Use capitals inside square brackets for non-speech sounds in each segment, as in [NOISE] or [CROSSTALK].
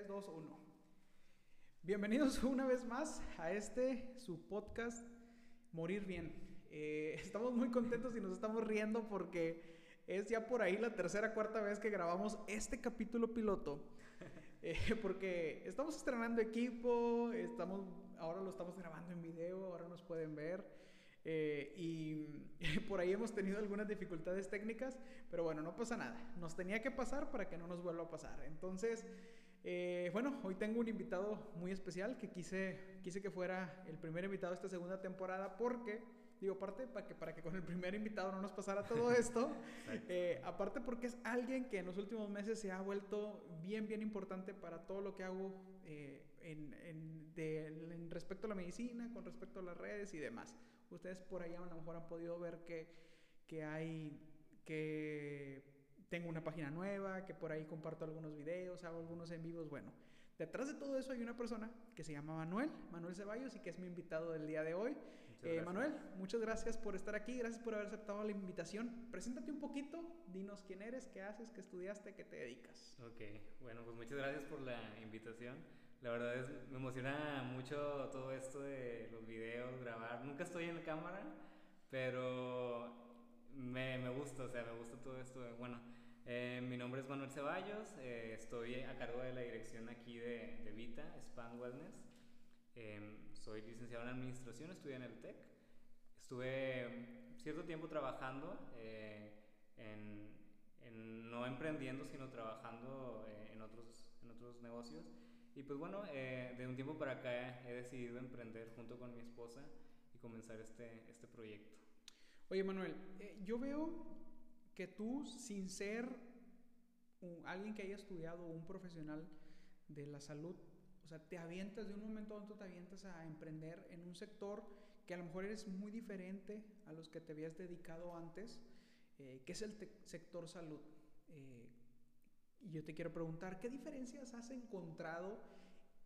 3, 2, 1. Bienvenidos [LAUGHS] una vez más a este, su podcast, Morir Bien. Eh, [LAUGHS] estamos muy contentos y nos estamos riendo porque es ya por ahí la tercera, cuarta vez que grabamos este capítulo piloto. [LAUGHS] Eh, porque estamos estrenando equipo, estamos, ahora lo estamos grabando en video, ahora nos pueden ver. Eh, y por ahí hemos tenido algunas dificultades técnicas, pero bueno, no pasa nada. Nos tenía que pasar para que no nos vuelva a pasar. Entonces, eh, bueno, hoy tengo un invitado muy especial que quise, quise que fuera el primer invitado de esta segunda temporada porque... Digo, aparte para que, para que con el primer invitado no nos pasara todo [LAUGHS] esto, eh, aparte porque es alguien que en los últimos meses se ha vuelto bien, bien importante para todo lo que hago en, en, en, respecto a la medicina, con respecto a las redes y demás. Ustedes por allá a lo mejor han podido ver que, que hay, que tengo una página nueva, que por ahí comparto algunos videos, hago algunos en vivos. Bueno, detrás de todo eso hay una persona que se llama Manuel, Manuel Ceballos, y que es mi invitado del día de hoy. Eh, Manuel, muchas gracias por estar aquí, gracias por haber aceptado la invitación. Preséntate un poquito, dinos quién eres, qué haces, qué estudiaste, qué te dedicas. Ok, bueno, pues muchas gracias por la invitación. La verdad es, me emociona mucho todo esto de los videos, grabar. Nunca estoy en la cámara, pero me, me gusta, o sea, me gusta todo esto. Bueno, eh, mi nombre es Manuel Ceballos, eh, estoy a cargo de la dirección aquí de, de Vita, Span Wellness. Em, soy licenciado en Administración, estudié en el TEC. Estuve cierto tiempo trabajando eh, en, en, no emprendiendo, sino trabajando en, otros, en otros negocios. Y pues bueno, eh, de un tiempo para acá he decidido emprender junto con mi esposa y comenzar este, este proyecto. Oye Manuel, eh, yo veo que tú, sin ser alguien que haya estudiado un profesional de la salud, o sea, te avientas de un momento a otro, te avientas a emprender en un sector que a lo mejor eres muy diferente a los que te habías dedicado antes, eh, que es el sector salud. Y yo te quiero preguntar, ¿qué diferencias has encontrado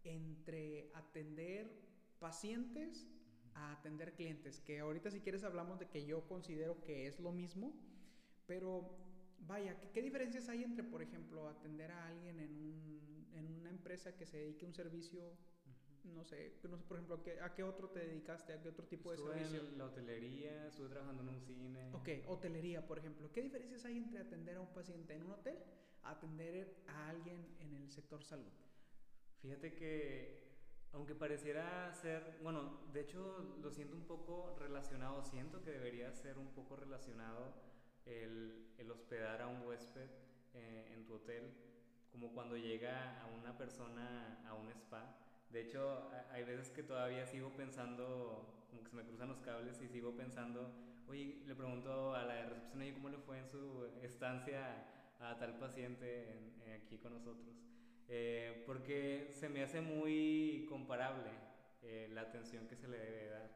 entre atender pacientes a atender clientes? Que ahorita si quieres hablamos de que yo considero que es lo mismo, pero vaya, ¿qué, diferencias hay entre, por ejemplo, atender a alguien en, un, en una empresa que se dedique a un servicio no sé, no sé, por ejemplo, ¿a qué, ¿a qué, otro te dedicaste? ¿A qué otro tipo de servicio? en la hotelería, estuve trabajando en un cine. Ok, hotelería, por ejemplo. ¿Qué diferencias hay entre atender a un paciente en un hotel a atender a alguien en el sector salud? Fíjate que, aunque pareciera ser, bueno, de hecho lo siento un poco relacionado, siento que debería ser un poco relacionado el, el hospedar a un huésped eh, en tu hotel, como cuando llega a una persona a un spa de hecho, hay veces que todavía sigo pensando, como que se me cruzan los cables y sigo pensando, oye, le pregunto a la recepción, oye, ¿cómo le fue en su estancia a tal paciente aquí con nosotros? Eh, porque se me hace muy comparable eh, la atención que se le debe dar.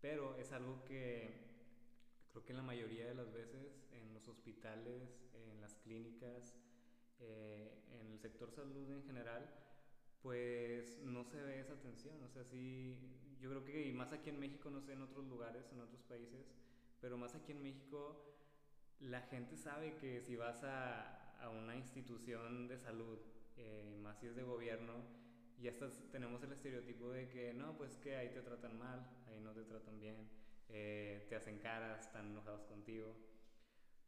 Pero es algo que creo que en la mayoría de las veces en los hospitales, en las clínicas, eh, en el sector salud en general, pues no se ve esa atención. O sea, sí, yo creo que más aquí en México, no sé, en otros lugares, en otros países, pero más aquí en México, la gente sabe que si vas a, a una institución de salud, eh, más si es de gobierno, ya estás, tenemos el estereotipo de que no, pues que ahí te tratan mal, ahí no te tratan bien, eh, te hacen caras, están enojados contigo.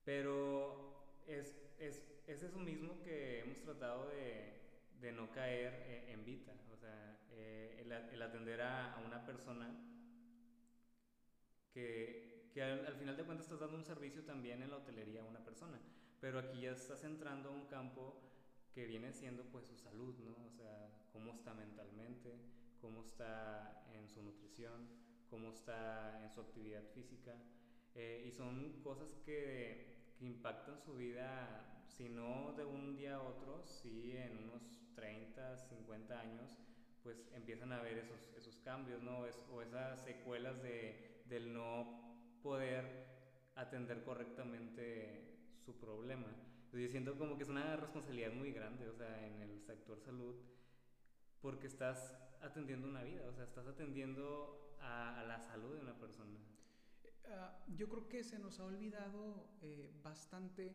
Pero es, es, es eso mismo que hemos tratado de, de no caer eh, en vita, o sea, eh, el, atender a, una persona que, que al, final de cuentas estás dando un servicio también en la hotelería a una persona, pero aquí ya estás entrando a un campo que viene siendo pues su salud, ¿no? O sea, cómo está mentalmente, cómo está en su nutrición, cómo está en su actividad física, eh, y son cosas que que impactan su vida, si no de un día a otro, sí en unos 30, 50 años, pues empiezan a ver esos, esos cambios, ¿no? o esas secuelas de, del no poder atender correctamente su problema. Yo siento como que es una responsabilidad muy grande, o sea, en el sector salud, porque estás atendiendo una vida, o sea, estás atendiendo a, a la salud de una persona. Ah, yo creo que se nos ha olvidado eh, bastante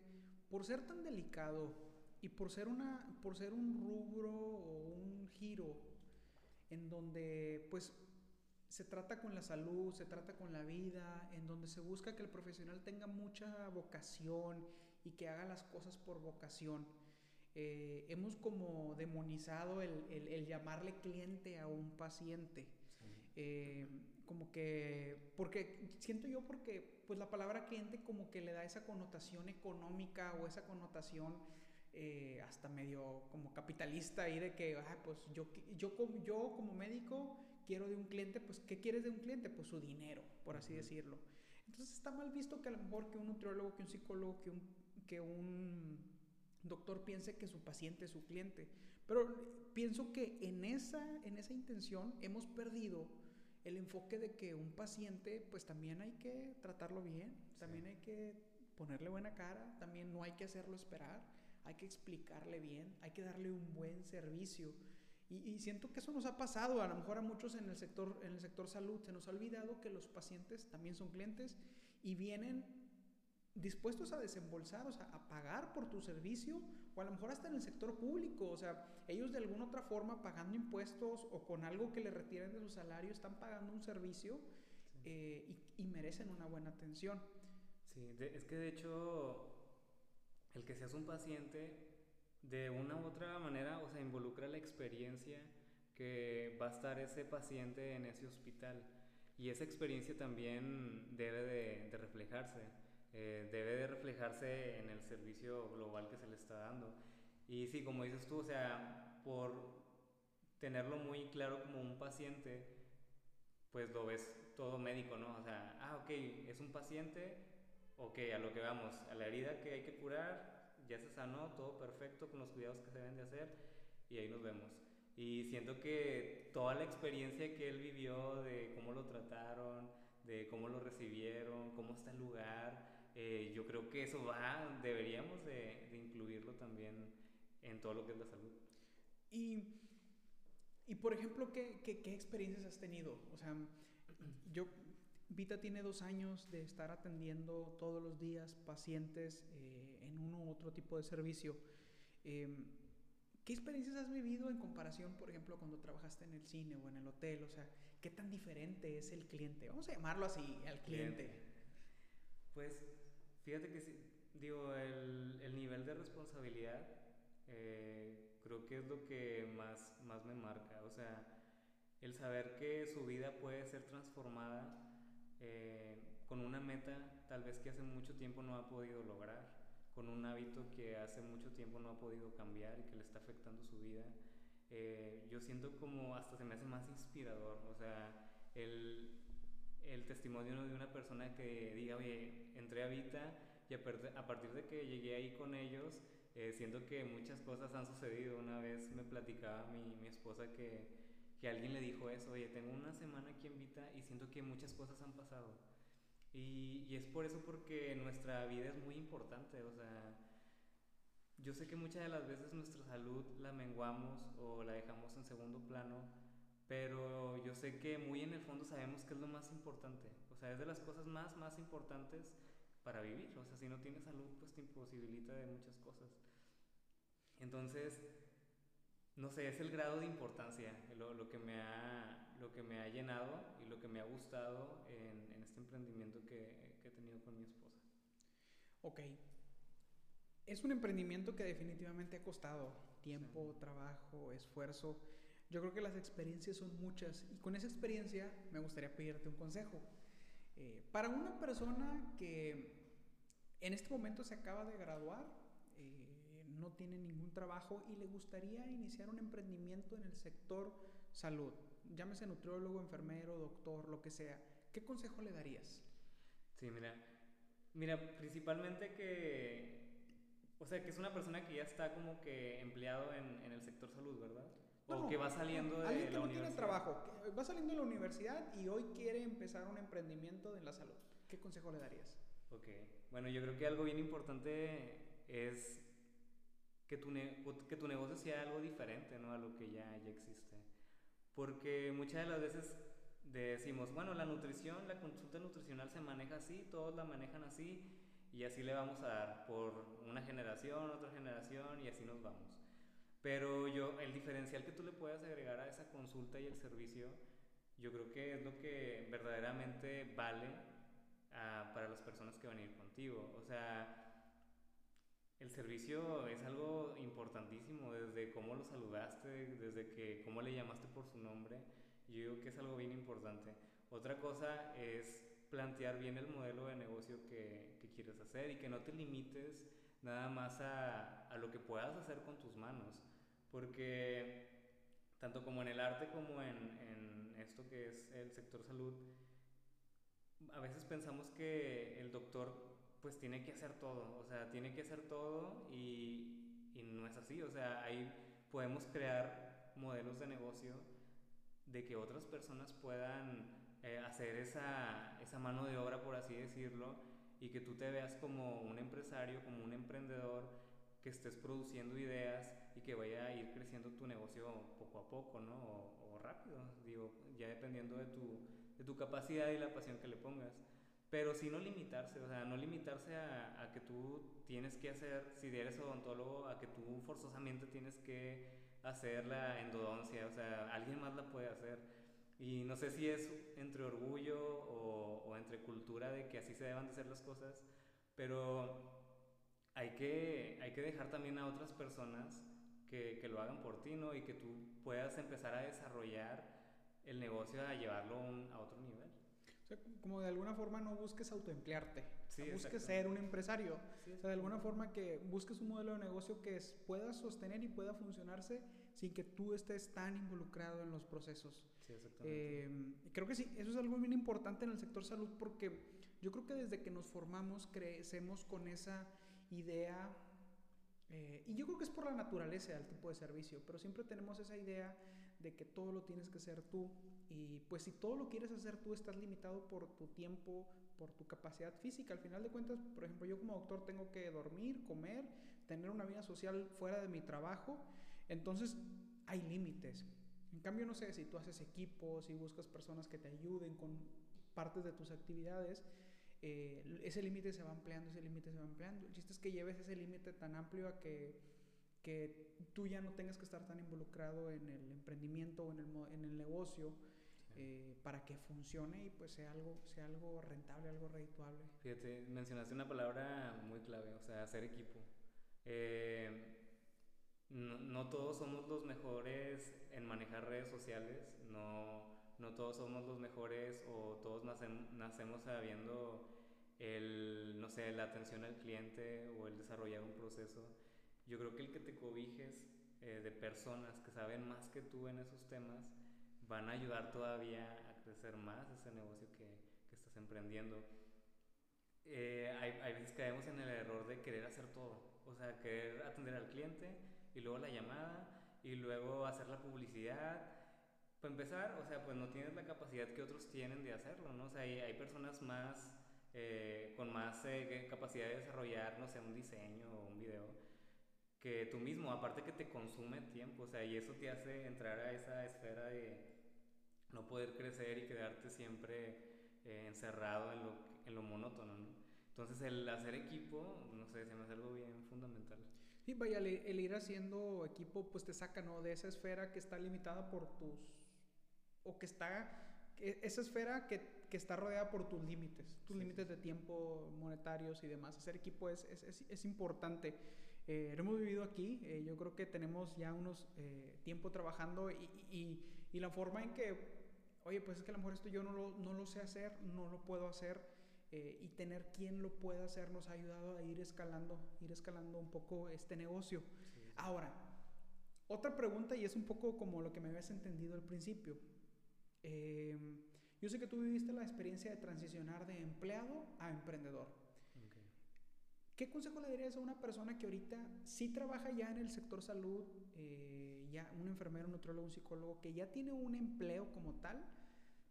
por ser tan delicado y por ser, una, por ser un rubro o un giro en donde pues se trata con la salud, se trata con la vida, en donde se busca que el profesional tenga mucha vocación y que haga las cosas por vocación. Eh, hemos como demonizado el, el, llamarle cliente a un paciente. Eh, como que, porque siento yo porque pues la palabra cliente como que le da esa connotación económica o esa connotación eh, hasta medio como capitalista ahí de que, pues yo, yo, yo como médico quiero de un cliente, pues ¿qué quieres de un cliente? Pues su dinero, por así decirlo. Entonces está mal visto que a lo mejor que un nutriólogo, que un psicólogo, que un, que un doctor piense que su paciente es su cliente. Pero pienso que en esa, en esa intención hemos perdido el enfoque de que un paciente pues también hay que tratarlo bien, también hay que ponerle buena cara, también no hay que hacerlo esperar hay que explicarle bien, hay que darle un buen servicio. Y, siento que eso nos ha pasado, a lo mejor a muchos en el, sector, en el sector salud, se nos ha olvidado que los pacientes también son clientes y vienen dispuestos a desembolsar, o sea, a pagar por tu servicio, o a lo mejor hasta en el sector público, o sea, ellos de alguna otra forma pagando impuestos o con algo que le retiren de su salario, están pagando un servicio eh, y, y, merecen una buena atención. Sí, es que de hecho el que seas un paciente, de una u otra manera, o sea, involucra la experiencia que va a estar ese paciente en ese hospital. Y esa experiencia también debe de, reflejarse, eh, debe de reflejarse en el servicio global que se le está dando. Y sí, como dices tú, o sea, por tenerlo muy claro como un paciente, pues lo ves todo médico, ¿no? O sea, ah, ok, es un paciente, ok, a lo que vamos, a la herida que hay que curar, ya se sanó, todo perfecto con los cuidados que se deben de hacer y ahí nos vemos. Y siento que toda la experiencia que él vivió de cómo lo trataron, de cómo lo recibieron, cómo está el lugar, eh, yo creo que eso va, deberíamos de, de, incluirlo también en todo lo que es la salud. Y, y por ejemplo, ¿qué, ¿qué, qué, experiencias has tenido? O sea, yo Vita tiene dos años de estar atendiendo todos los días pacientes eh, en uno u otro tipo de servicio. Em, ¿Qué experiencias has vivido en comparación, por ejemplo, cuando trabajaste en el cine o en el hotel? O sea, ¿qué tan diferente es el cliente? Vamos a llamarlo así, al cliente. Pues fíjate que sí, digo, el, el nivel de responsabilidad eh, creo que es lo que más, más me marca. O sea, el saber que su vida puede ser transformada eh, con una meta tal vez que hace mucho tiempo no ha podido lograr, con un hábito que hace mucho tiempo no ha podido cambiar y que le está afectando su vida. Eh, yo siento como hasta se me hace más inspirador, o sea, el, el testimonio de una persona que diga, oye, entré a Vita y a, partir de que llegué ahí con ellos, eh, siento que muchas cosas han sucedido. Una vez me platicaba mi, mi esposa que que alguien le dijo eso, oye, tengo una semana aquí en Vita y siento que muchas cosas han pasado. Y, y, es por eso porque nuestra vida es muy importante, o sea, yo sé que muchas de las veces nuestra salud la menguamos o la dejamos en segundo plano, pero yo sé que muy en el fondo sabemos que es lo más importante, o sea, es de las cosas más, más importantes para vivir, o sea, si no tienes salud, pues te imposibilita de muchas cosas. Entonces, no sé, es el grado de importancia, lo, lo, que me ha, lo que me ha llenado y lo que me ha gustado en, en este emprendimiento que, que, he tenido con mi esposa. Ok. Es un emprendimiento que definitivamente ha costado tiempo, trabajo, esfuerzo. Yo creo que las experiencias son muchas y con esa experiencia me gustaría pedirte un consejo. Eh, para una persona que en este momento se acaba de graduar, no tiene ningún trabajo y le gustaría iniciar un emprendimiento en el sector salud, llámese nutriólogo, enfermero, doctor, lo que sea, ¿qué consejo le darías? Sí, mira, mira, principalmente que, o sea, que es una persona que ya está como que empleado en, en el sector salud, ¿verdad? O que va saliendo de alguien que no tiene trabajo, va saliendo de la universidad y hoy quiere empezar un emprendimiento de la salud. ¿Qué consejo le darías? Ok, bueno, yo creo que algo bien importante es que tu, que tu negocio sea algo diferente ¿no? a lo que ya, ya existe. Porque muchas de las veces decimos, bueno, la nutrición, la consulta nutricional se maneja así, todos la manejan así, y así le vamos a dar por una generación, otra generación y así nos vamos. Pero yo, el diferencial que tú le puedas agregar a esa consulta y el servicio, yo creo que es lo que verdaderamente vale ah, para las personas que van a ir contigo. O sea, el servicio es algo importantísimo, desde cómo lo saludaste, desde que cómo le llamaste por su nombre, yo digo que es algo bien importante. Otra cosa es plantear bien el modelo de negocio que, que quieres hacer y que no te limites nada más a, a, lo que puedas hacer con tus manos, porque tanto como en el arte como en, en esto que es el sector salud, a veces pensamos que el doctor pues tiene que hacer todo, o sea, tiene que hacer todo y, y no es así, o sea, ahí podemos crear modelos de negocio de que otras personas puedan eh, hacer esa, esa mano de obra, por así decirlo, y que tú te veas como un empresario, como un emprendedor, que estés produciendo ideas y que vaya a ir creciendo tu negocio poco a poco, ¿no? O, rápido, digo, ya dependiendo de tu, de tu capacidad y la pasión que le pongas pero sí no limitarse, o sea, no limitarse a, a, que tú tienes que hacer, si eres odontólogo, a que tú forzosamente tienes que hacer la endodoncia, o sea, alguien más la puede hacer. Y no sé si es entre orgullo o, o entre cultura de que así se deban de hacer las cosas, pero hay que, hay que dejar también a otras personas que, que lo hagan por ti, ¿no? Y que tú puedas empezar a desarrollar el negocio, a llevarlo un, a otro nivel. O sea, como de alguna forma no busques autoemplearte, sí, busques ser un empresario. Sí, o sea, de alguna forma que busques un modelo de negocio que pueda sostener y pueda funcionarse sin que tú estés tan involucrado en los procesos. Sí, exactamente. Eh, creo que sí, eso es algo bien importante en el sector salud porque yo creo que desde que nos formamos crecemos con esa idea, eh, y yo creo que es por la naturaleza del tipo de servicio, pero siempre tenemos esa idea de que todo lo tienes que hacer tú. Y pues si todo lo quieres hacer tú, estás limitado por tu tiempo, por tu capacidad física. Al final de cuentas, por ejemplo, yo como doctor tengo que dormir, comer, tener una vida social fuera de mi trabajo. Entonces hay límites. En cambio, no sé, si tú haces equipos y buscas personas que te ayuden con partes de tus actividades, eh, ese límite se va ampliando, ese límite se va ampliando. El chiste es que lleves ese límite tan amplio a que que tú ya no tengas que estar tan involucrado en el emprendimiento o en el, en el negocio eh, para que funcione y pues sea algo, sea algo rentable, algo redituable. Fíjate, mencionaste una palabra muy clave, o sea, hacer equipo. Eh, no, no, todos somos los mejores en manejar redes sociales, no, no todos somos los mejores o todos nacemos, nacemos sabiendo el, no sé, la atención al cliente o el desarrollar un proceso yo creo que el que te cobijes eh, de personas que saben más que tú en esos temas van a ayudar todavía a crecer más ese negocio que, que estás emprendiendo. Eh, hay, hay, veces caemos en el error de querer hacer todo, o sea, querer atender al cliente y luego la llamada y luego hacer la publicidad. Para empezar, o sea, pues no tienes la capacidad que otros tienen de hacerlo, ¿no? O sea, hay, hay personas más, eh, con más eh, capacidad de desarrollar, no sé, un diseño o un video que tú mismo, aparte que te consume tiempo, o sea, y eso te hace entrar a esa esfera de no poder crecer y quedarte siempre eh, encerrado en lo, en lo monótono, ¿no? Entonces el hacer equipo, no sé, se me hace algo bien fundamental. Sí, vaya, el, el, ir haciendo equipo pues te saca, ¿no? De esa esfera que está limitada por tus... o que está... esa esfera que, que está rodeada por tus límites, tus sí, límites sí. de tiempo monetarios y demás. Hacer equipo es, es, es, es importante. Eh, lo hemos vivido aquí, eh, yo creo que tenemos ya unos eh, tiempo trabajando y, y, y, la forma en que, oye, pues es que a lo mejor esto yo no lo, no lo sé hacer, no lo puedo hacer eh, y tener quien lo pueda hacer nos ha ayudado a ir escalando, ir escalando un poco este negocio. Sí. Ahora, otra pregunta y es un poco como lo que me habías entendido al principio. Eh, yo sé que tú viviste la experiencia de transicionar de empleado a emprendedor. ¿Qué consejo le darías a una persona que ahorita sí trabaja ya en el sector salud, eh, ya un enfermero, un nutrólogo, un psicólogo, que ya tiene un empleo como tal,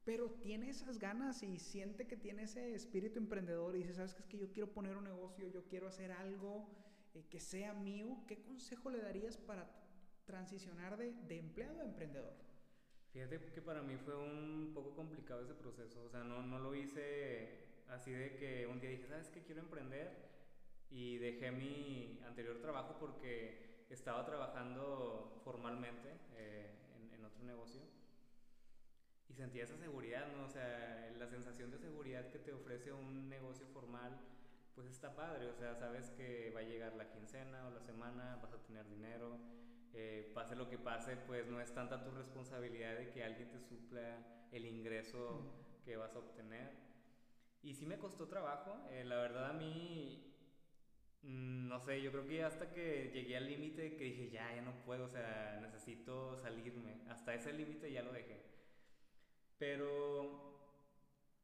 pero tiene esas ganas y siente que tiene ese espíritu emprendedor y dice, sabes que es que yo quiero poner un negocio, yo quiero hacer algo eh, que sea mío, ¿qué consejo le darías para transicionar de, de empleado a emprendedor? Fíjate que para mí fue un poco complicado ese proceso, o sea, no, no lo hice así de que un día dije, ¿sabes qué? Quiero emprender y dejé mi anterior trabajo porque estaba trabajando formalmente eh, en, en, otro negocio y sentía esa seguridad, ¿no? O sea, la sensación de seguridad que te ofrece un negocio formal, pues está padre, o sea, sabes que va a llegar la quincena o la semana, vas a tener dinero, eh, pase lo que pase, pues no es tanta tu responsabilidad de que alguien te supla el ingreso que vas a obtener. Y sí me costó trabajo, eh, la verdad a mí, mm, no sé, yo creo que hasta que llegué al límite que dije, ya, ya no puedo, o sea, necesito salirme, hasta ese límite ya lo dejé. Pero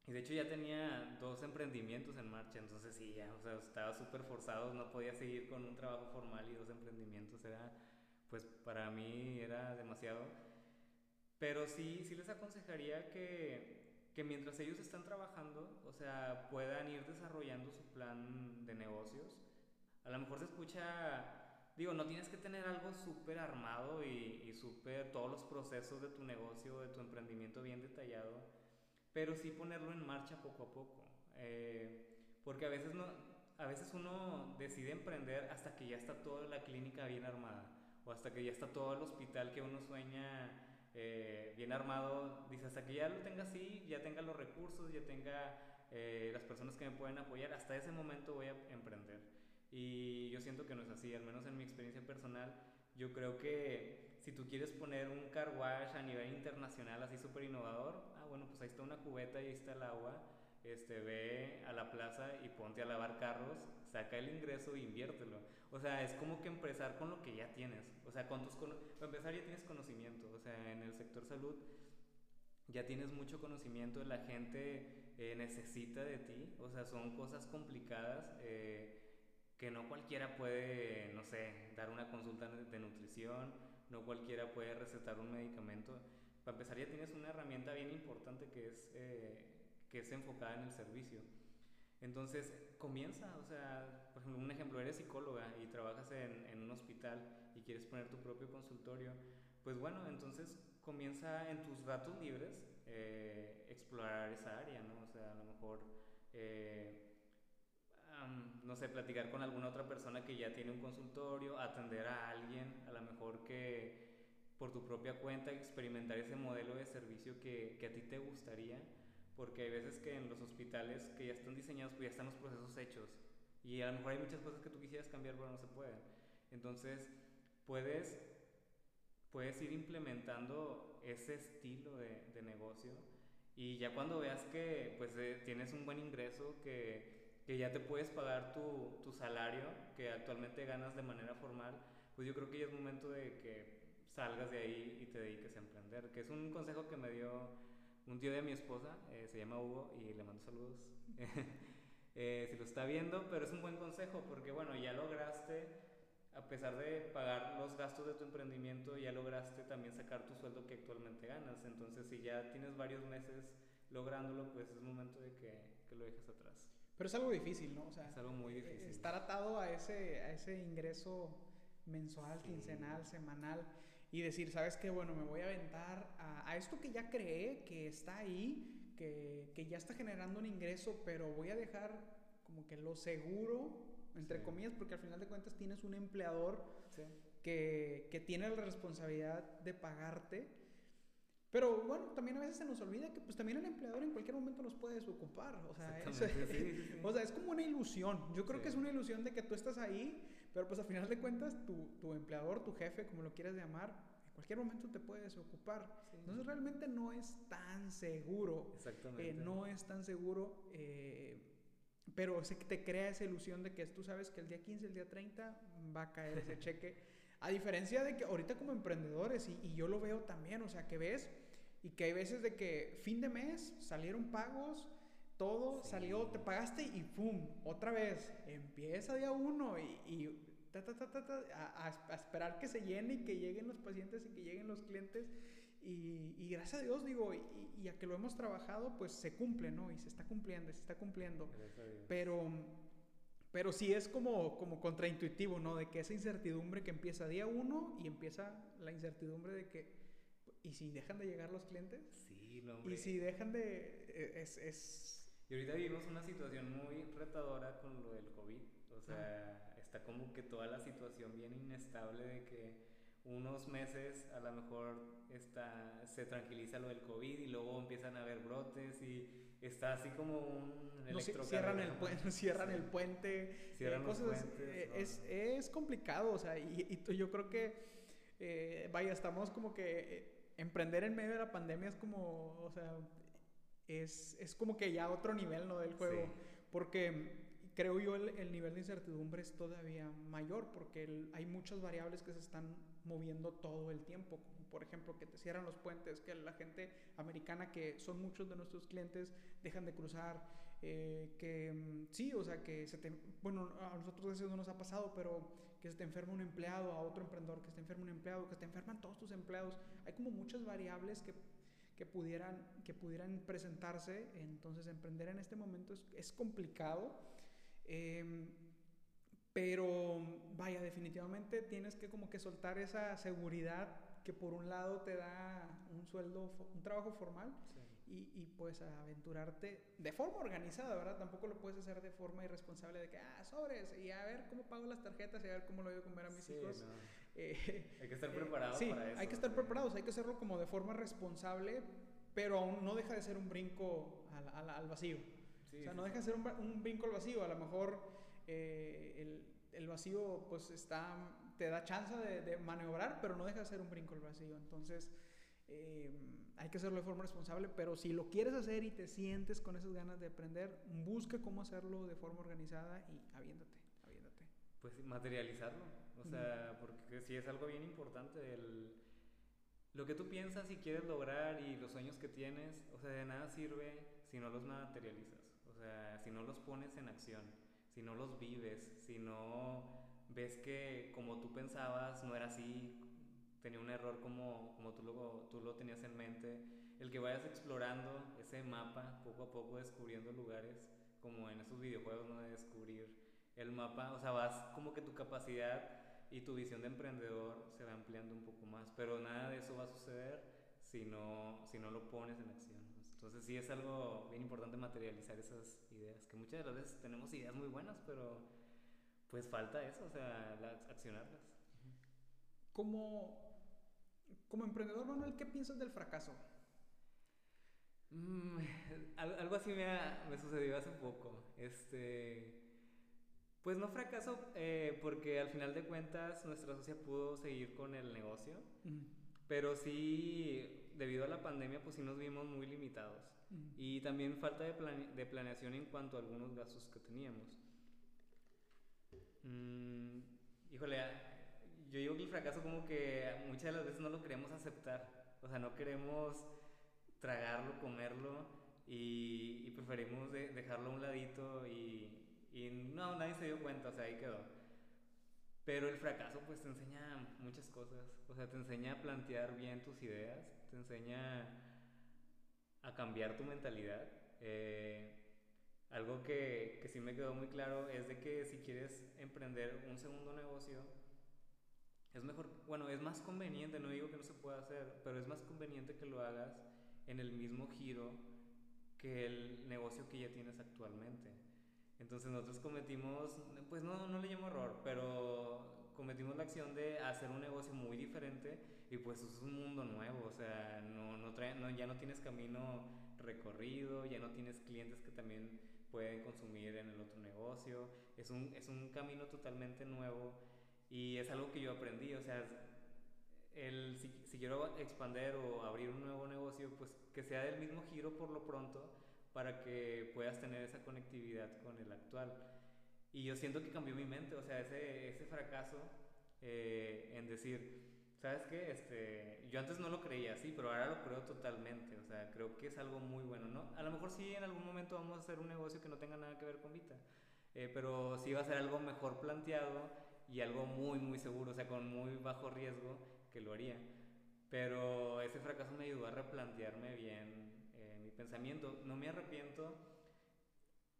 y de hecho ya tenía dos emprendimientos en marcha, entonces sí, ya, o sea, estaba súper forzado, no podía seguir con un trabajo formal y dos emprendimientos, era pues para mí era demasiado. Pero sí, sí les aconsejaría que, que mientras ellos están trabajando, o sea, puedan ir desarrollando su plan de negocios. A lo mejor se escucha, digo, no tienes que tener algo súper armado y, y súper todos los procesos de tu negocio, de tu emprendimiento bien detallado, pero sí ponerlo en marcha poco a poco. Eh, porque a veces, no, a veces uno decide emprender hasta que ya está toda la clínica bien armada o hasta que ya está todo el hospital que uno sueña eh, bien armado, dice, hasta que ya lo tenga así, ya tenga los recursos, ya tenga eh, las personas que me pueden apoyar, hasta ese momento voy a emprender. Y yo siento que no es así, al menos en mi experiencia personal, yo creo que si tú quieres poner un car wash a nivel internacional así súper innovador, ah bueno, pues ahí está una cubeta y ahí está el agua, este, ve a la plaza y ponte a lavar carros, saca el ingreso e inviértelo. O sea, es como que empezar con lo que ya tienes. O sea, con tus para empezar ya tienes conocimiento. O sea, en el sector salud ya tienes mucho conocimiento, la gente eh, necesita de ti. O sea, son cosas complicadas eh, que no cualquiera puede, no sé, dar una consulta de nutrición, no cualquiera puede recetar un medicamento. Para empezar ya tienes una herramienta bien importante que es, eh, que es enfocada en el servicio. Entonces, comienza, o sea, por ejemplo, un ejemplo, eres psicóloga y trabajas en, en, un hospital y quieres poner tu propio consultorio, pues bueno, entonces comienza en tus ratos libres eh, explorar esa área, ¿no? O sea, a lo mejor, eh, um, no sé, platicar con alguna otra persona que ya tiene un consultorio, atender a alguien, a lo mejor que por tu propia cuenta experimentar ese modelo de servicio que, que a ti te gustaría porque hay veces que en los hospitales que ya están diseñados, pues ya están los procesos hechos. Y a lo mejor hay muchas cosas que tú quisieras cambiar, pero no se pueden. Entonces, puedes, puedes ir implementando ese estilo de, de negocio y ya cuando veas que pues, eh, tienes un buen ingreso, que, que ya te puedes pagar tu, tu, salario, que actualmente ganas de manera formal, pues yo creo que ya es momento de que salgas de ahí y te dediques a emprender, que es un consejo que me dio un tío de mi esposa, eh, se llama Hugo y le mando saludos. [LAUGHS] eh, si lo está viendo, pero es un buen consejo porque, bueno, ya lograste, a pesar de pagar los gastos de tu emprendimiento, ya lograste también sacar tu sueldo que actualmente ganas. Entonces, si ya tienes varios meses lográndolo, pues es momento de que, que lo dejes atrás. Pero es algo difícil, ¿no? O sea, es algo muy eh, difícil. Estar atado a ese, a ese ingreso mensual, sí. quincenal, semanal y decir, ¿sabes qué? Bueno, me voy a aventar a, a esto que ya creé, que está ahí, que, que, ya está generando un ingreso, pero voy a dejar como que lo seguro, entre sí. comillas, porque al final de cuentas tienes un empleador sí. que, que tiene la responsabilidad de pagarte. Pero bueno, también a veces se nos olvida que pues también el empleador en cualquier momento nos puede desocupar. O sea, eso, sí, [LAUGHS] o sea es como una ilusión. Yo creo que es una ilusión de que tú estás ahí pero pues al final de cuentas, tu, tu, empleador, tu jefe, como lo quieras llamar, en cualquier momento te puede desocupar. Sí. Entonces realmente no es tan seguro. Exactamente. Eh, no es tan seguro. Eh, pero se te crea esa ilusión de que tú sabes que el día 15, el día 30 va a caer ese [LAUGHS] cheque. A diferencia de que ahorita como emprendedores, y, y yo lo veo también, o sea, que ves y que hay veces de que fin de mes salieron pagos, todo sí. salió, te pagaste y ¡pum! Otra vez, empieza día uno y, y ta, ta, ta, a, a, esperar que se llene y que lleguen los pacientes y que lleguen los clientes. Y, y gracias a Dios, digo, y, y, a que lo hemos trabajado, pues se cumple, ¿no? Y se está cumpliendo, se está cumpliendo. Pero, pero sí es como, como contraintuitivo, ¿no? De que esa incertidumbre que empieza día uno y empieza la incertidumbre de que, ¿y si dejan de llegar los clientes? Sí, no, hombre. Y si dejan de... Es, es y ahorita vivimos una situación muy retadora con lo del COVID. O sea, está como que toda la situación bien inestable de que unos meses a lo mejor está, se tranquiliza lo del COVID y luego empiezan a haber brotes y está así como un no, cierran [LAUGHS] el puente cierran el puente cierran los puentes, eh, es, es, complicado o sea y, y yo creo que eh, vaya estamos como que eh, emprender en medio de la pandemia es como o sea es, es como que ya otro nivel no del juego. Porque creo yo el, el, nivel de incertidumbre es todavía mayor porque hay muchas variables que se están moviendo todo el tiempo, como por ejemplo que te cierran los puentes, que la gente americana, que son muchos de nuestros clientes, dejan de cruzar, eh, que mm, sí, o sea, que se te, bueno, a nosotros a veces no nos ha pasado, pero que se te enferma un empleado, a otro emprendedor que se te enferma un empleado, que se te enferman todos tus empleados, hay como muchas variables que, que pudieran, que pudieran presentarse, entonces emprender en este momento es, es complicado. Eh, pero vaya, definitivamente tienes que como que soltar esa seguridad que por un lado te da un sueldo, un trabajo formal y, y, pues aventurarte de forma organizada, ¿verdad? Tampoco lo puedes hacer de forma irresponsable de que, ah, sobres, y a ver cómo pago las tarjetas y a ver cómo lo voy a comer a mis hijos. Eh, hay que estar preparados sí, para eso. Hay que estar preparados, hay que hacerlo como de forma responsable, pero aún no deja de ser un brinco al, al, vacío. o sea, no deja de ser un, un brinco al vacío, a lo mejor eh, el, el, vacío pues está, te da chance de, de, maniobrar, pero no deja de ser un brinco el vacío. Entonces eh, hay que hacerlo de forma responsable, pero si lo quieres hacer y te sientes con esas ganas de aprender, busca cómo hacerlo de forma organizada y aviéntate. Pues materializarlo, o sea, porque sí es algo bien importante el... Lo que tú piensas y quieres lograr y los sueños que tienes, o sea, de nada sirve si no los materializas, o sea, si no los pones en acción si no los vives, si no ves que como tú pensabas no era así, tenía un error como, como tú, lo, tú lo tenías en mente, el que vayas explorando ese mapa, poco a poco descubriendo lugares, como en esos videojuegos, ¿no? De descubrir el mapa, o sea, vas como que tu capacidad y tu visión de emprendedor se va ampliando un poco más, pero nada de eso va a suceder si no, si no lo pones en acción. Entonces sí es algo bien importante materializar esas ideas, que muchas de las veces tenemos ideas muy buenas, pero pues falta eso, o sea, accionarlas. Como, como emprendedor, Manuel, ¿qué piensas del fracaso? Mm, algo así me, me, sucedió hace poco. Este, pues no fracaso eh, porque al final de cuentas nuestra socia pudo seguir con el negocio, pero sí debido a la pandemia, pues sí nos vimos muy limitados. Y también falta de, de, planeación en cuanto a algunos gastos que teníamos. Mm, híjole, yo digo que el fracaso como que muchas de las veces no lo queremos aceptar. O sea, no queremos tragarlo, comerlo y, preferimos dejarlo a un ladito y, y no, nadie se dio cuenta, o sea, ahí quedó. Pero el fracaso pues te enseña muchas cosas, o sea, te enseña a plantear bien tus ideas, te enseña a cambiar tu mentalidad. Eh, algo que, que, sí me quedó muy claro es de que si quieres emprender un segundo negocio, es mejor, bueno, es más conveniente, no digo que no se pueda hacer, pero es más conveniente que lo hagas en el mismo giro que el negocio que ya tienes actualmente. Entonces nosotros cometimos, pues no, no le llamo error, pero cometimos la acción de hacer un negocio muy diferente y pues es un mundo nuevo, o sea, no, no, trae, no ya no tienes camino recorrido, ya no tienes clientes que también pueden consumir en el otro negocio, es un, es un camino totalmente nuevo y es algo que yo aprendí, o sea, el, si, si quiero expander o abrir un nuevo negocio, pues que sea del mismo giro por lo pronto para que puedas tener esa conectividad con el actual. Y yo siento que cambió mi mente, o sea, ese, ese fracaso eh, en decir, ¿sabes qué? Este, yo antes no lo creía así, pero ahora lo creo totalmente. O sea, creo que es algo muy bueno, ¿no? A lo mejor sí en algún momento vamos a hacer un negocio que no tenga nada que ver con Vita, eh, pero sí va a ser algo mejor planteado y algo muy, muy seguro, o sea, con muy bajo riesgo que lo haría. Pero ese fracaso me ayudó a replantearme bien pensamiento. No me arrepiento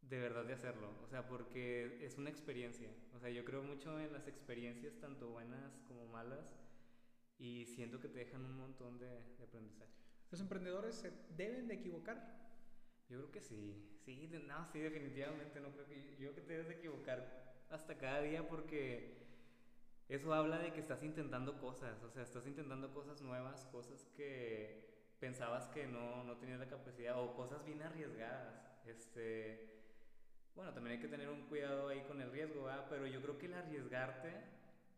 de verdad de hacerlo, o sea, porque es una experiencia. O sea, yo creo mucho en las experiencias, tanto buenas como malas y siento que te dejan un montón de, de aprendizaje. ¿Los emprendedores se deben de equivocar? Yo creo que sí, sí, no, sí, definitivamente, no creo que, yo creo que te debes de equivocar hasta cada día porque eso habla de que estás intentando cosas, o sea, estás intentando cosas nuevas, cosas que pensabas que no, no tenías la capacidad o cosas bien arriesgadas. Este, bueno, también hay que tener un cuidado ahí con el riesgo, ¿verdad? pero yo creo que el arriesgarte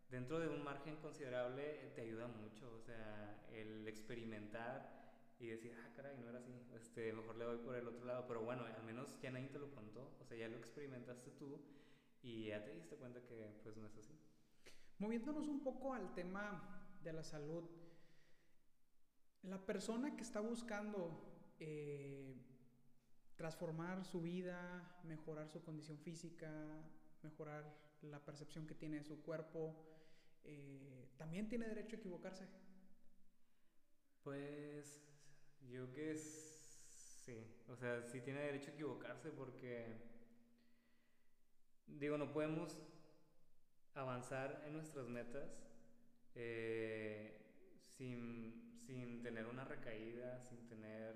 dentro de un margen considerable te ayuda mucho, o sea, el experimentar y decir, ah, caray, no era así, este, mejor le voy por el otro lado, pero bueno, al menos ya nadie te lo contó, o sea, ya lo experimentaste tú y ya te diste cuenta que pues no es así. Moviéndonos un poco al tema de la salud, la persona que está buscando eh, transformar su vida, mejorar su condición física, mejorar la percepción que tiene de su cuerpo, eh, también tiene derecho a equivocarse. Pues yo que sí, o sea, sí tiene derecho a equivocarse porque, digo, no podemos avanzar en nuestras metas eh, sin, sin, tener una recaída, sin tener,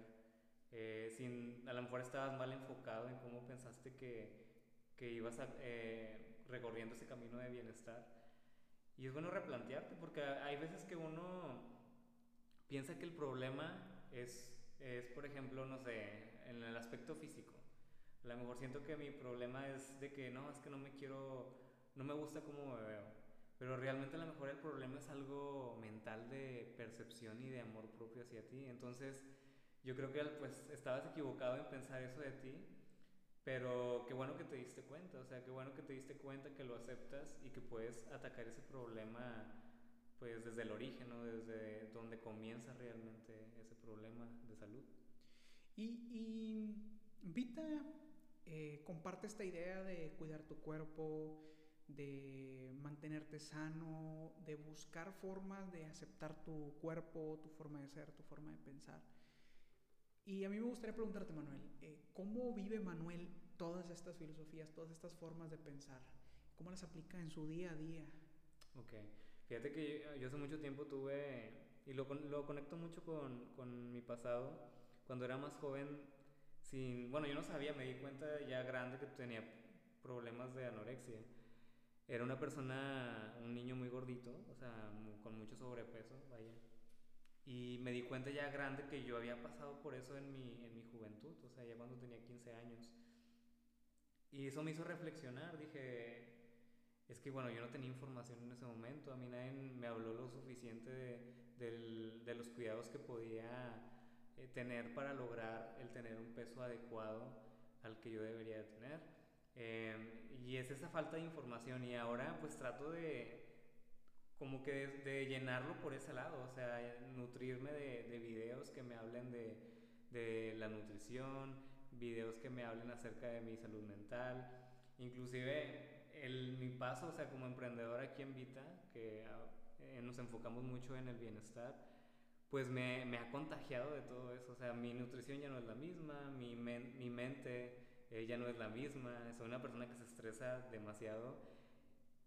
eh, sin, a lo mejor estabas mal enfocado en cómo pensaste que, que ibas eh, recorriendo ese camino de bienestar. Y es bueno replantearte porque hay veces que uno piensa que el problema es, es, por ejemplo, no sé, en el aspecto físico. A lo mejor siento que mi problema es de que no, es que no me quiero, no me gusta cómo me veo. Pero realmente a lo mejor el problema es algo mental de percepción y de amor propio hacia ti. Entonces, yo creo que pues estabas equivocado en pensar eso de ti, pero qué bueno que te diste cuenta, o sea, qué bueno que te diste cuenta que lo aceptas y que puedes atacar ese problema pues desde el origen, ¿no? desde donde comienza realmente ese problema de salud. Y, y Vita eh, comparte esta idea de cuidar tu cuerpo, de mantenerte sano, de buscar formas de aceptar tu cuerpo, tu forma de ser, tu forma de pensar. Y a mí me gustaría preguntarte, Manuel, eh, ¿cómo vive Manuel todas estas filosofías, todas estas formas de pensar? ¿Cómo las aplica en su día a día? Ok. Fíjate que yo, hace mucho tiempo tuve, y lo, lo conecto mucho con, con, mi pasado, cuando era más joven, sin, bueno, yo no sabía, me di cuenta ya grande que tenía problemas de anorexia. Era una persona, un niño muy gordito, o sea, con mucho sobrepeso, vaya. Y me di cuenta ya grande que yo había pasado por eso en mi, en mi juventud, o sea, ya cuando tenía 15 años. Y eso me hizo reflexionar, dije, es que bueno, yo no tenía información en ese momento, a mí nadie me habló lo suficiente de, de los cuidados que podía eh, tener para lograr el tener un peso adecuado al que yo debería de tener. Em, y es esa falta de información y ahora pues trato de como que de, llenarlo por ese lado, o sea, nutrirme de, de videos que me hablen de, de la nutrición, videos que me hablen acerca de mi salud mental, inclusive el, mi paso, o sea, como emprendedor aquí en Vita, que eh, nos enfocamos mucho en el bienestar, pues me, me, ha contagiado de todo eso. O sea, mi nutrición ya no es la misma, mi, mi mente ya no es la misma, soy una persona que se estresa demasiado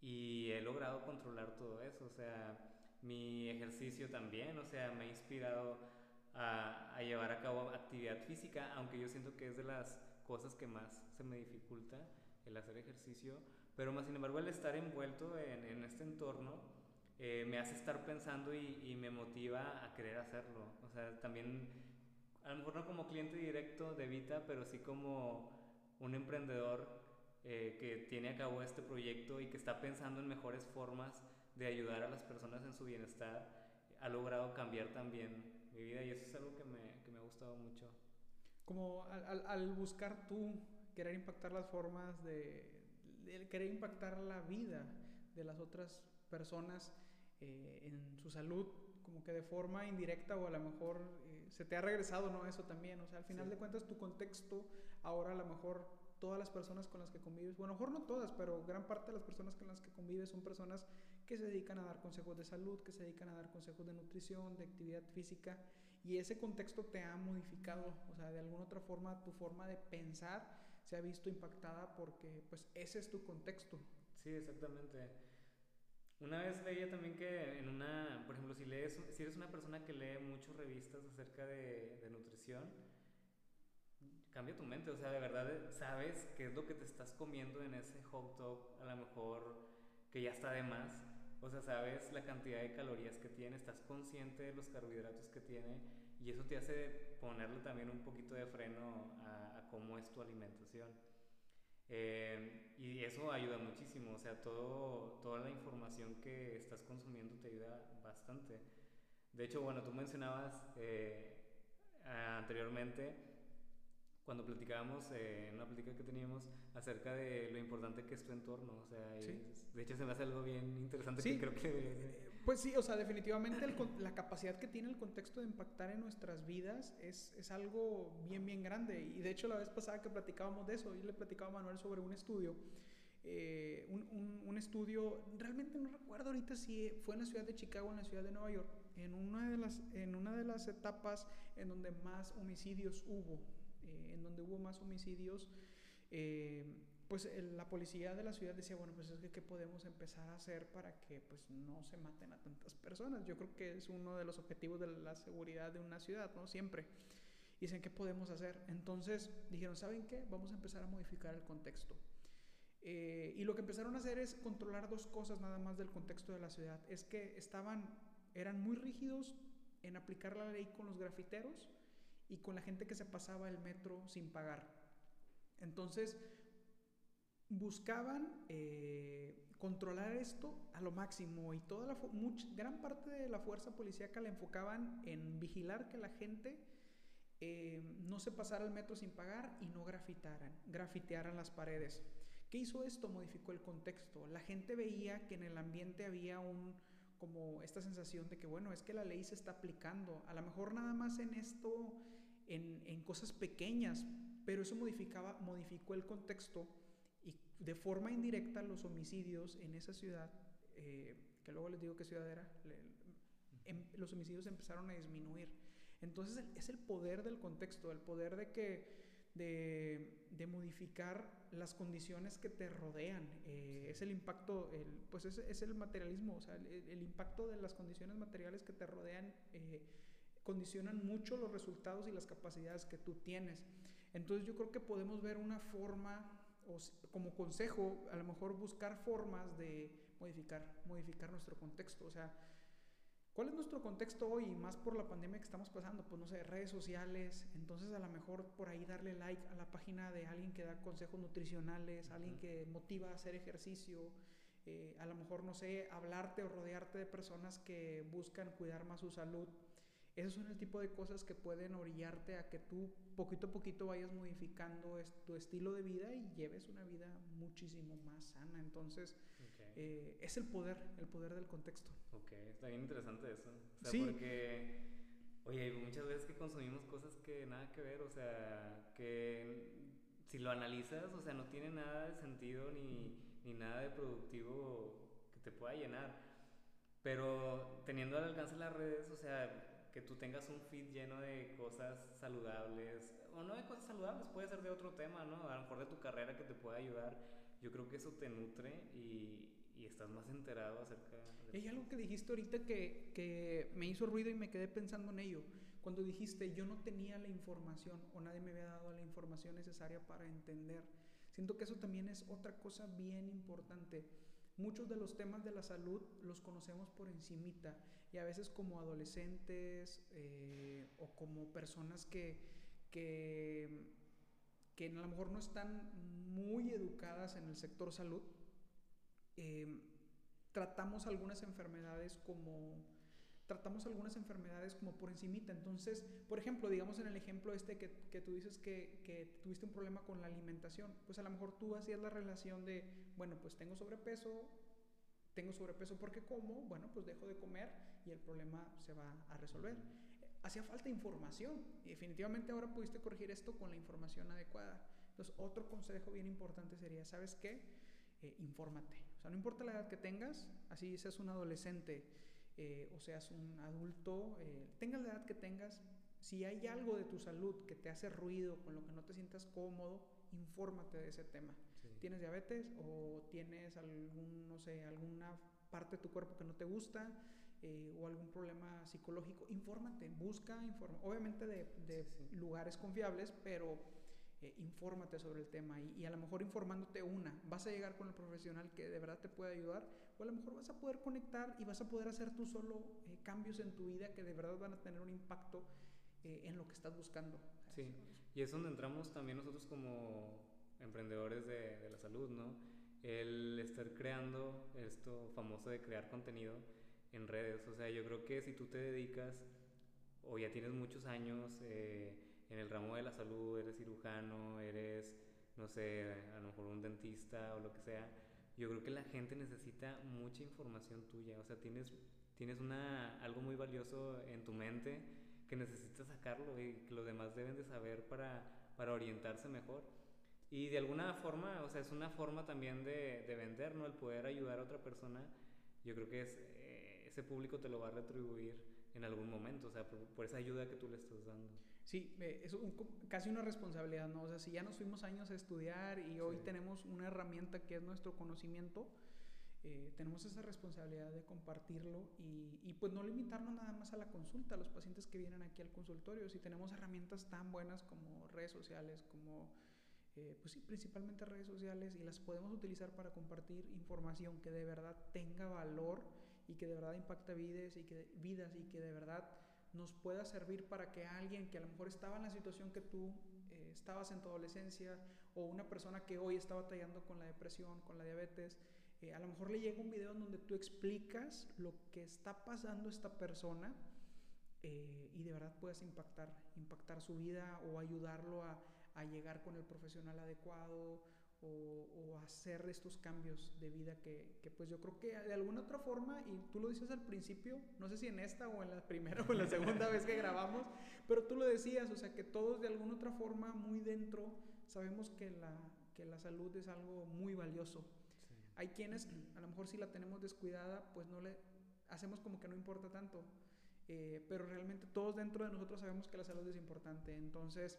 y he logrado controlar todo eso. O sea, mi ejercicio también, o sea, me ha inspirado a, a llevar a cabo actividad física, aunque yo siento que es de las cosas que más se me dificulta el hacer ejercicio pero más sin embargo el estar envuelto en, en este entorno eh, me hace estar pensando y, y, me motiva a querer hacerlo. O sea, también, a lo mejor no como cliente directo de Vita, pero sí como un emprendedor eh, que tiene a cabo este proyecto y que está pensando en mejores formas de ayudar a las personas en su bienestar, ha logrado cambiar también mi vida y eso es algo que me, que me ha gustado mucho. Como al, al buscar tú querer impactar las formas de, querer impactar la vida de las otras personas eh, en su salud, como que de forma indirecta o a lo mejor eh, se te ha regresado, ¿no? Eso también, o sea, al final de cuentas tu contexto, ahora a lo mejor todas las personas con las que convives, bueno, a lo mejor no todas, pero gran parte de las personas con las que convives son personas que se dedican a dar consejos de salud, que se dedican a dar consejos de nutrición, de actividad física, y ese contexto te ha modificado, o sea, de alguna otra forma tu forma de pensar se ha visto impactada porque pues ese es tu contexto. Sí, exactamente. Una vez leía también que en una, por ejemplo, si lees, si eres una persona que lee muchas revistas acerca de, de nutrición, cambia tu mente, o sea, de verdad eh, sabes qué es lo que te estás comiendo en ese hot dog, a lo mejor que ya está de más, o sea, sabes la cantidad de calorías que tiene, estás consciente de los carbohidratos que tiene y eso te hace ponerle también un poquito de freno a, a cómo es tu alimentación. Eh, y eso ayuda muchísimo, o sea, todo, toda la información que estás consumiendo te ayuda bastante. De hecho, bueno, tú mencionabas eh, anteriormente, cuando platicábamos eh, en una plática que teníamos acerca de lo importante que es tu entorno, o sea, de hecho se me hace algo bien interesante sí. que creo que... Pues sí, o sea, definitivamente la capacidad que tiene el contexto de impactar en nuestras vidas es, es, algo bien, bien grande. Y de hecho la vez pasada que platicábamos de eso, yo le platicaba a Manuel sobre un estudio, eh, un, un, un, estudio, realmente no recuerdo ahorita si fue en la ciudad de Chicago o en la ciudad de Nueva York, en una de las, en una de las etapas en donde más homicidios hubo, eh, en donde hubo más homicidios. Eh, pues la policía de la ciudad decía, bueno, pues es que qué podemos empezar a hacer para que pues no se maten a tantas personas. Yo creo que es uno de los objetivos de la seguridad de una ciudad, ¿no? Siempre. Y dicen, ¿qué podemos hacer? Entonces dijeron, ¿saben qué? Vamos a empezar a modificar el contexto. Eh, y lo que empezaron a hacer es controlar dos cosas nada más del contexto de la ciudad. Es que estaban, eran muy rígidos en aplicar la ley con los grafiteros y con la gente que se pasaba el metro sin pagar. Entonces, buscaban eh, controlar esto a lo máximo y toda la mucha, gran parte de la fuerza policíaca la enfocaban en vigilar que la gente eh, no se pasara el metro sin pagar y no grafitaran, grafitearan las paredes. ¿Qué hizo esto? Modificó el contexto. La gente veía que en el ambiente había un como esta sensación de que bueno, es que la ley se está aplicando, a lo mejor nada más en esto, en, en cosas pequeñas, pero eso modificaba, modificó el contexto de forma indirecta los homicidios en esa ciudad, eh, que luego les digo qué ciudad era, le, em, los homicidios empezaron a disminuir. Entonces es el poder del contexto, el poder de que de, de modificar las condiciones que te rodean, eh, es el impacto, el, pues es, es, el materialismo, o sea, el, el, impacto de las condiciones materiales que te rodean eh, condicionan mucho los resultados y las capacidades que tú tienes. Entonces yo creo que podemos ver una forma o como consejo, a lo mejor buscar formas de modificar, modificar nuestro contexto. O sea, ¿cuál es nuestro contexto hoy? Más por la pandemia que estamos pasando, pues no sé, redes sociales. Entonces, a lo mejor por ahí darle like a la página de alguien que da consejos nutricionales, uh -huh. alguien que motiva a hacer ejercicio. Eh, a lo mejor, no sé, hablarte o rodearte de personas que buscan cuidar más su salud. Esos son el tipo de cosas que pueden orillarte a que tú poquito a poquito vayas modificando tu estilo de vida y lleves una vida muchísimo más sana. Entonces, okay. eh, es el poder, el poder del contexto. Ok, está bien interesante eso. O sea, sí. porque, oye, muchas veces que consumimos cosas que nada que ver, o sea, que si lo analizas, o sea, no tiene nada de sentido ni, ni nada de productivo que te pueda llenar. Pero teniendo al alcance las redes, o sea, que tú tengas un feed lleno de cosas saludables, o no de cosas saludables, puede ser de otro tema, ¿no? A lo mejor de tu carrera que te pueda ayudar. Yo creo que eso te nutre y, y estás más enterado acerca de... Hay algo que dijiste ahorita que, que me hizo ruido y me quedé pensando en ello. Cuando dijiste, yo no tenía la información o nadie me había dado la información necesaria para entender. Siento que eso también es otra cosa bien importante. Muchos de los temas de la salud los conocemos por encimita y a veces como adolescentes eh, o como personas que, que, que, a lo mejor no están muy educadas en el sector salud, eh, tratamos algunas enfermedades como tratamos algunas enfermedades como por encimita. Entonces, por ejemplo, digamos en el ejemplo este que, que tú dices que, que, tuviste un problema con la alimentación, pues a lo mejor tú hacías la relación de, bueno, pues tengo sobrepeso, tengo sobrepeso porque como, bueno, pues dejo de comer y el problema se va a resolver. Hacía falta información y definitivamente ahora pudiste corregir esto con la información adecuada. Entonces, otro consejo bien importante sería, ¿sabes qué? Eh, infórmate. O sea, no importa la edad que tengas, así seas un adolescente eh, o seas un adulto, eh, tengas la edad que tengas, si hay algo de tu salud que te hace ruido, con lo que no te sientas cómodo, infórmate de ese tema. Sí. ¿Tienes diabetes o tienes algún, no sé, alguna parte de tu cuerpo que no te gusta eh, o algún problema psicológico? Infórmate, busca, informa. Obviamente de, de sí, sí. lugares confiables, pero eh, infórmate sobre el tema y, a lo mejor informándote una, vas a llegar con el profesional que de verdad te puede ayudar o a lo mejor vas a poder conectar y vas a poder hacer tú solo eh, cambios en tu vida que de verdad van a tener un impacto eh, en lo que estás buscando. Sí, y es donde entramos también nosotros como emprendedores de, de la salud, ¿no? El estar creando esto famoso de crear contenido en redes. O sea, yo creo que si tú te dedicas o ya tienes muchos años eh, en el ramo de la salud, eres cirujano, eres, no sé, a lo mejor un dentista o lo que sea, yo creo que la gente necesita mucha información tuya. O sea, tienes, tienes una, algo muy valioso en tu mente que necesitas sacarlo y que los demás deben de saber para, para orientarse mejor. Y de alguna forma, o sea, es una forma también de, de vender, ¿no? El poder ayudar a otra persona. Yo creo que es, eh, ese público te lo va a retribuir en algún momento, o sea, por, por esa ayuda que tú le estás dando. Sí, eh, es un, casi una responsabilidad, ¿no? O sea, si ya nos fuimos años a estudiar y hoy sí. tenemos una herramienta que es nuestro conocimiento, eh, tenemos esa responsabilidad de compartirlo y, y, pues no limitarnos nada más a la consulta, a los pacientes que vienen aquí al consultorio. Si tenemos herramientas tan buenas como redes sociales, como eh, pues sí, principalmente redes sociales y las podemos utilizar para compartir información que de verdad tenga valor y que de verdad impacta vidas y que, vidas y que de verdad nos pueda servir para que alguien que a lo mejor estaba en la situación que tú eh, estabas en tu adolescencia o una persona que hoy está batallando con la depresión, con la diabetes, eh, a lo mejor le llega un video en donde tú explicas lo que está pasando a esta persona eh, y de verdad puedes impactar, impactar su vida o ayudarlo a, a llegar con el profesional adecuado o, o, hacer estos cambios de vida que, que, pues yo creo que de alguna otra forma, y tú lo dices al principio, no sé si en esta o en la primera [LAUGHS] o en la segunda vez que grabamos, pero tú lo decías, o sea que todos de alguna otra forma muy dentro sabemos que la, que la salud es algo muy valioso. Sí. Hay quienes a lo mejor si la tenemos descuidada, pues no le hacemos como que no importa tanto, eh, pero realmente todos dentro de nosotros sabemos que la salud es importante, entonces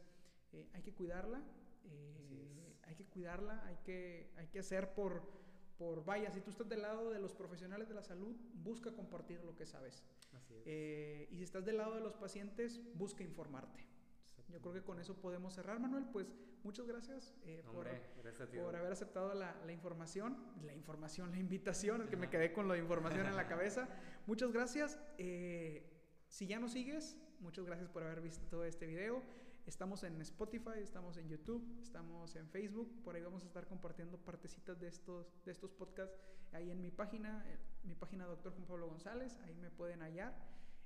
eh, hay que cuidarla, eh, hay que cuidarla, hay que, hay que hacer por, por, vaya, si tú estás del lado de los profesionales de la salud, busca compartir lo que sabes. Eh, y si estás del lado de los pacientes, busca informarte. Yo creo que con eso podemos cerrar, Manuel. Pues muchas gracias, eh, Hombre, por, gracias por, haber aceptado la, la, información, la información, la invitación, es que me quedé con la información en la [LAUGHS] cabeza. Muchas gracias. Eh, si ya nos sigues, muchas gracias por haber visto este video. Estamos en Spotify, estamos en YouTube, estamos en Facebook. Por ahí vamos a estar compartiendo partecitas de estos, de estos podcasts ahí en mi página, eh, mi página Doctor Juan Pablo González. Ahí me pueden hallar.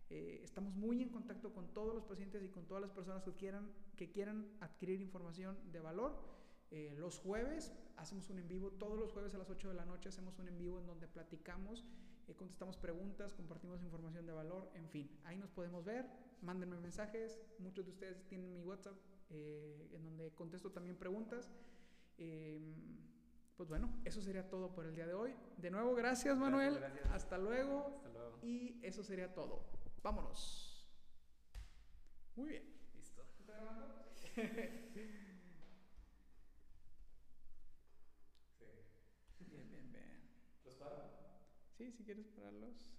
Eh, estamos muy en contacto con todos los pacientes y con todas las personas que quieran, que quieran adquirir información de valor. Eh, los jueves hacemos un en vivo, todos los jueves a las 8 de la noche hacemos un en vivo en donde platicamos, eh, contestamos preguntas, compartimos información de valor, en fin, ahí nos podemos ver, mándenme mensajes, muchos de ustedes tienen mi WhatsApp eh, en donde contesto también preguntas. pues bueno, eso sería todo por el día de hoy. De nuevo, gracias Manuel, gracias, gracias. Hasta, luego. hasta luego. Y eso sería todo. Vámonos. Muy bien. Listo. [LAUGHS] ¿Está grabando? Sí. Si quieres pararlos,